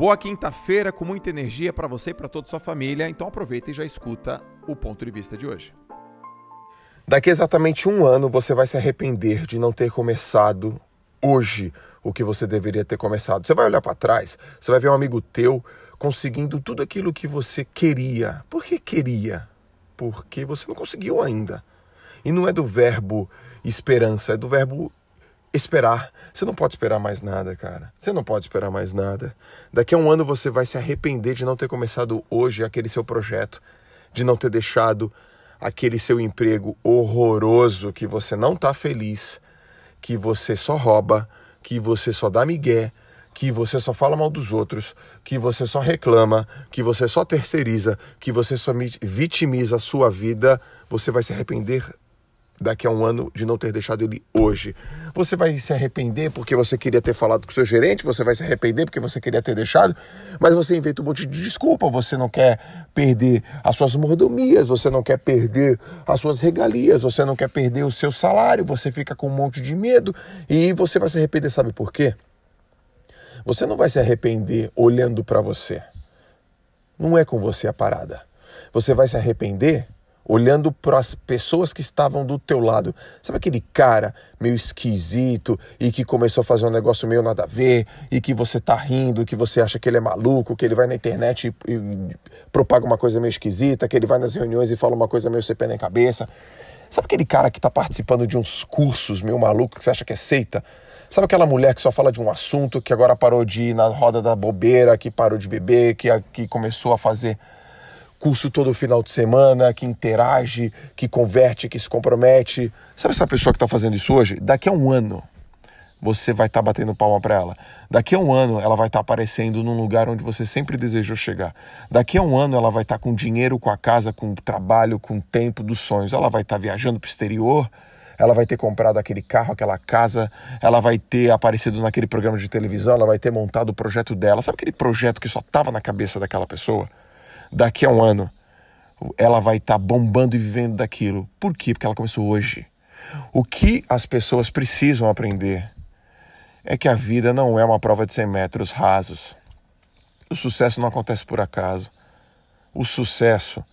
Boa quinta-feira com muita energia para você e para toda a sua família. Então aproveita e já escuta o ponto de vista de hoje. Daqui exatamente um ano você vai se arrepender de não ter começado hoje o que você deveria ter começado. Você vai olhar para trás, você vai ver um amigo teu conseguindo tudo aquilo que você queria. Por que queria? Porque você não conseguiu ainda. E não é do verbo esperança, é do verbo esperar. Você não pode esperar mais nada, cara. Você não pode esperar mais nada. Daqui a um ano você vai se arrepender de não ter começado hoje aquele seu projeto, de não ter deixado aquele seu emprego horroroso que você não está feliz, que você só rouba, que você só dá migué, que você só fala mal dos outros, que você só reclama, que você só terceiriza, que você só vitimiza a sua vida, você vai se arrepender daqui a um ano de não ter deixado ele hoje. Você vai se arrepender porque você queria ter falado com o seu gerente, você vai se arrepender porque você queria ter deixado, mas você inventa um monte de desculpa, você não quer perder as suas mordomias, você não quer perder as suas regalias, você não quer perder o seu salário, você fica com um monte de medo e você vai se arrepender, sabe por quê? Você não vai se arrepender olhando para você. Não é com você a parada. Você vai se arrepender olhando para as pessoas que estavam do teu lado. Sabe aquele cara meio esquisito e que começou a fazer um negócio meio nada a ver e que você tá rindo, que você acha que ele é maluco, que ele vai na internet e, e propaga uma coisa meio esquisita, que ele vai nas reuniões e fala uma coisa meio pé nem cabeça. Sabe aquele cara que está participando de uns cursos meio maluco que você acha que é seita? Sabe aquela mulher que só fala de um assunto, que agora parou de ir na roda da bobeira, que parou de beber, que, que começou a fazer curso todo final de semana, que interage, que converte, que se compromete. Sabe essa pessoa que está fazendo isso hoje? Daqui a um ano você vai estar tá batendo palma para ela. Daqui a um ano ela vai estar tá aparecendo num lugar onde você sempre desejou chegar. Daqui a um ano ela vai estar tá com dinheiro, com a casa, com o trabalho, com o tempo dos sonhos. Ela vai estar tá viajando para o exterior. Ela vai ter comprado aquele carro, aquela casa, ela vai ter aparecido naquele programa de televisão, ela vai ter montado o projeto dela. Sabe aquele projeto que só estava na cabeça daquela pessoa? Daqui a um ano ela vai estar tá bombando e vivendo daquilo. Por quê? Porque ela começou hoje. O que as pessoas precisam aprender é que a vida não é uma prova de 100 metros rasos. O sucesso não acontece por acaso. O sucesso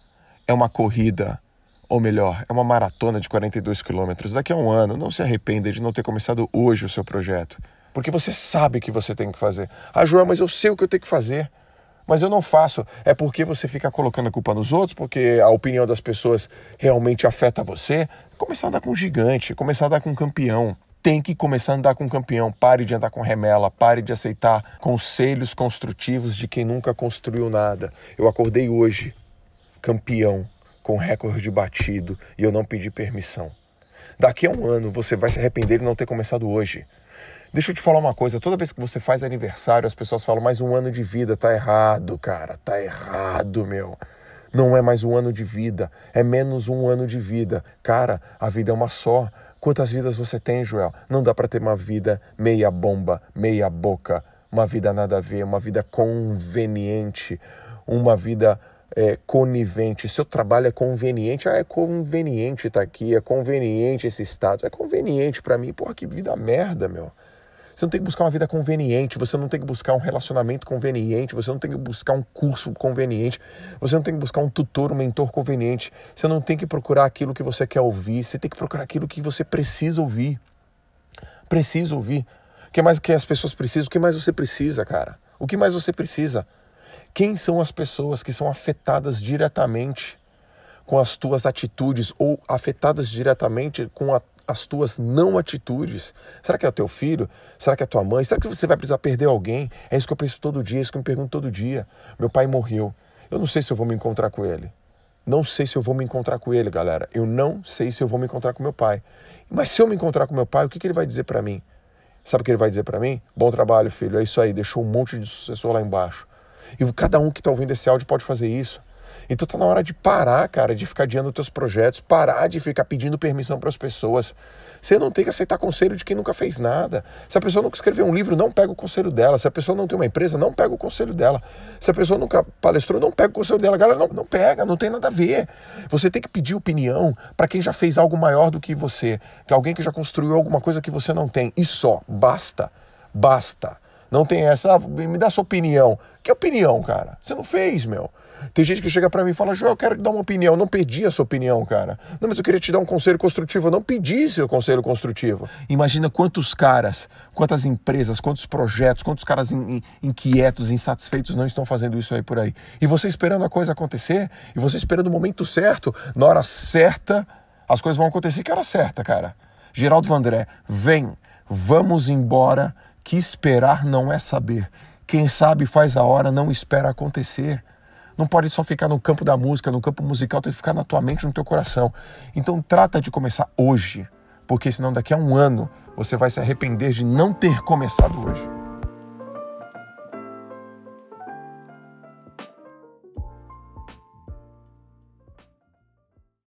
é uma corrida, ou melhor, é uma maratona de 42 quilômetros. Daqui a um ano, não se arrependa de não ter começado hoje o seu projeto. Porque você sabe o que você tem que fazer. Ah, João, mas eu sei o que eu tenho que fazer mas eu não faço. É porque você fica colocando a culpa nos outros, porque a opinião das pessoas realmente afeta você. Começar a andar com um gigante, começar a andar com um campeão. Tem que começar a andar com um campeão. Pare de andar com remela, pare de aceitar conselhos construtivos de quem nunca construiu nada. Eu acordei hoje, campeão, com recorde batido, e eu não pedi permissão. Daqui a um ano você vai se arrepender de não ter começado hoje. Deixa eu te falar uma coisa, toda vez que você faz aniversário, as pessoas falam mais um ano de vida, tá errado, cara, tá errado, meu. Não é mais um ano de vida, é menos um ano de vida. Cara, a vida é uma só. Quantas vidas você tem, Joel? Não dá para ter uma vida meia bomba, meia boca, uma vida nada a ver, uma vida conveniente, uma vida é, conivente. Seu trabalho é conveniente, ah, é conveniente estar tá aqui, é conveniente esse status, é conveniente para mim. Porra, que vida merda, meu. Você não tem que buscar uma vida conveniente, você não tem que buscar um relacionamento conveniente, você não tem que buscar um curso conveniente, você não tem que buscar um tutor, um mentor conveniente, você não tem que procurar aquilo que você quer ouvir, você tem que procurar aquilo que você precisa ouvir. Precisa ouvir. O que mais que as pessoas precisam? O que mais você precisa, cara? O que mais você precisa? Quem são as pessoas que são afetadas diretamente com as tuas atitudes ou afetadas diretamente com a as tuas não atitudes? Será que é o teu filho? Será que é a tua mãe? Será que você vai precisar perder alguém? É isso que eu penso todo dia, é isso que eu me pergunto todo dia. Meu pai morreu. Eu não sei se eu vou me encontrar com ele. Não sei se eu vou me encontrar com ele, galera. Eu não sei se eu vou me encontrar com meu pai. Mas se eu me encontrar com meu pai, o que, que ele vai dizer para mim? Sabe o que ele vai dizer para mim? Bom trabalho, filho. É isso aí. Deixou um monte de sucessor lá embaixo. E cada um que está ouvindo esse áudio pode fazer isso. Então tá na hora de parar, cara, de ficar adiando teus projetos, parar de ficar pedindo permissão para as pessoas. Você não tem que aceitar conselho de quem nunca fez nada. Se a pessoa nunca escreveu um livro, não pega o conselho dela. Se a pessoa não tem uma empresa, não pega o conselho dela. Se a pessoa nunca palestrou, não pega o conselho dela. Galera, não, não pega, não tem nada a ver. Você tem que pedir opinião para quem já fez algo maior do que você, que alguém que já construiu alguma coisa que você não tem. E só, basta, basta. Não tem essa, ah, me dá sua opinião. Que opinião, cara? Você não fez, meu. Tem gente que chega para mim e fala, Joel, eu quero te dar uma opinião. Eu não pedi a sua opinião, cara. Não, mas eu queria te dar um conselho construtivo. Eu não pedi seu conselho construtivo. Imagina quantos caras, quantas empresas, quantos projetos, quantos caras in, in, inquietos, insatisfeitos não estão fazendo isso aí por aí. E você esperando a coisa acontecer, e você esperando o momento certo, na hora certa, as coisas vão acontecer que hora certa, cara. Geraldo Vandré, vem, vamos embora, que esperar não é saber. Quem sabe faz a hora, não espera acontecer. Não pode só ficar no campo da música, no campo musical, tem que ficar na tua mente, no teu coração. Então trata de começar hoje, porque senão daqui a um ano você vai se arrepender de não ter começado hoje.